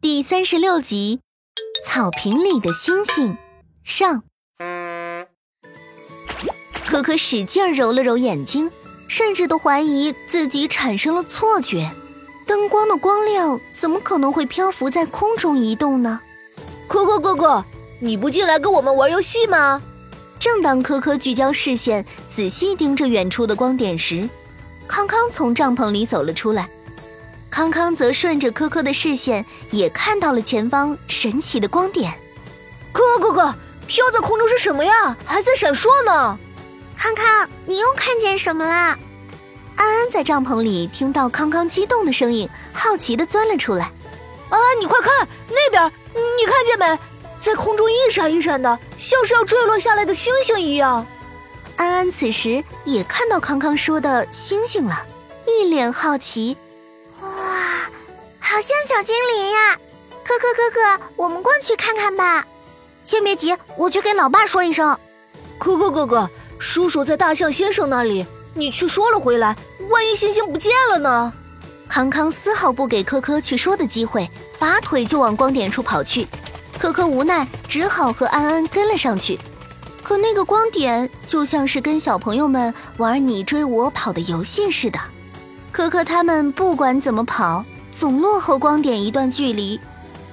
第三十六集，草坪里的星星上。可可使劲揉了揉眼睛，甚至都怀疑自己产生了错觉。灯光的光亮怎么可能会漂浮在空中移动呢？可可哥哥，你不进来跟我们玩游戏吗？正当可可聚焦视线，仔细盯着远处的光点时，康康从帐篷里走了出来。康康则顺着科科的视线，也看到了前方神奇的光点。可可哥哥，飘在空中是什么呀？还在闪烁呢。康康，你又看见什么了？安安在帐篷里听到康康激动的声音，好奇的钻了出来。安安，你快看那边，你看见没？在空中一闪一闪的，像是要坠落下来的星星一样。安安此时也看到康康说的星星了，一脸好奇。好像小精灵呀，可可哥哥，我们过去看看吧。先别急，我去给老爸说一声。可可哥哥，叔叔在大象先生那里，你去说了回来，万一星星不见了呢？康康丝毫不给科科去说的机会，拔腿就往光点处跑去。科科无奈，只好和安安跟了上去。可那个光点就像是跟小朋友们玩你追我跑的游戏似的，科科他们不管怎么跑。总落后光点一段距离，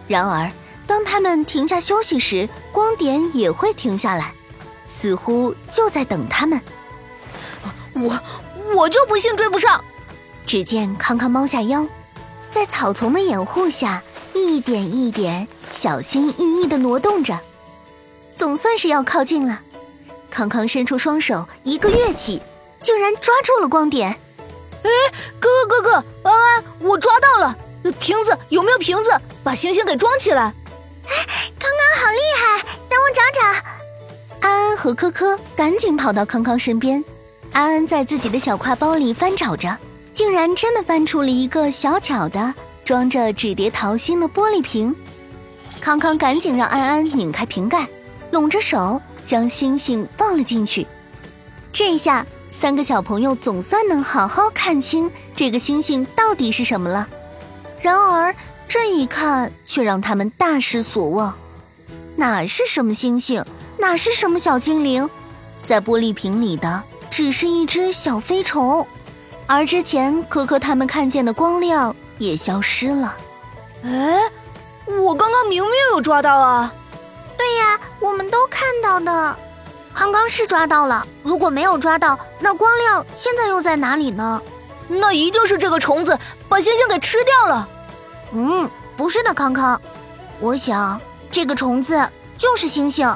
然而当他们停下休息时，光点也会停下来，似乎就在等他们。我我就不信追不上！只见康康猫下腰，在草丛的掩护下，一点一点、小心翼翼地挪动着，总算是要靠近了。康康伸出双手，一个跃起，竟然抓住了光点。哎，哥哥哥哥，安安，瓶子，有没有瓶子？把星星给装起来。哎，康康好厉害，等我找找。安安和科科赶紧跑到康康身边。安安在自己的小挎包里翻找着，竟然真的翻出了一个小巧的装着纸叠桃心的玻璃瓶。康康赶紧让安安拧开瓶盖，拢着手将星星放了进去。这下。三个小朋友总算能好好看清这个星星到底是什么了，然而这一看却让他们大失所望。哪是什么星星，哪是什么小精灵，在玻璃瓶里的只是一只小飞虫，而之前可可他们看见的光亮也消失了。哎，我刚刚明明有抓到啊！对呀，我们都看到的。刚刚是抓到了，如果没有抓到，那光亮现在又在哪里呢？那一定是这个虫子把星星给吃掉了。嗯，不是的，康康，我想这个虫子就是星星。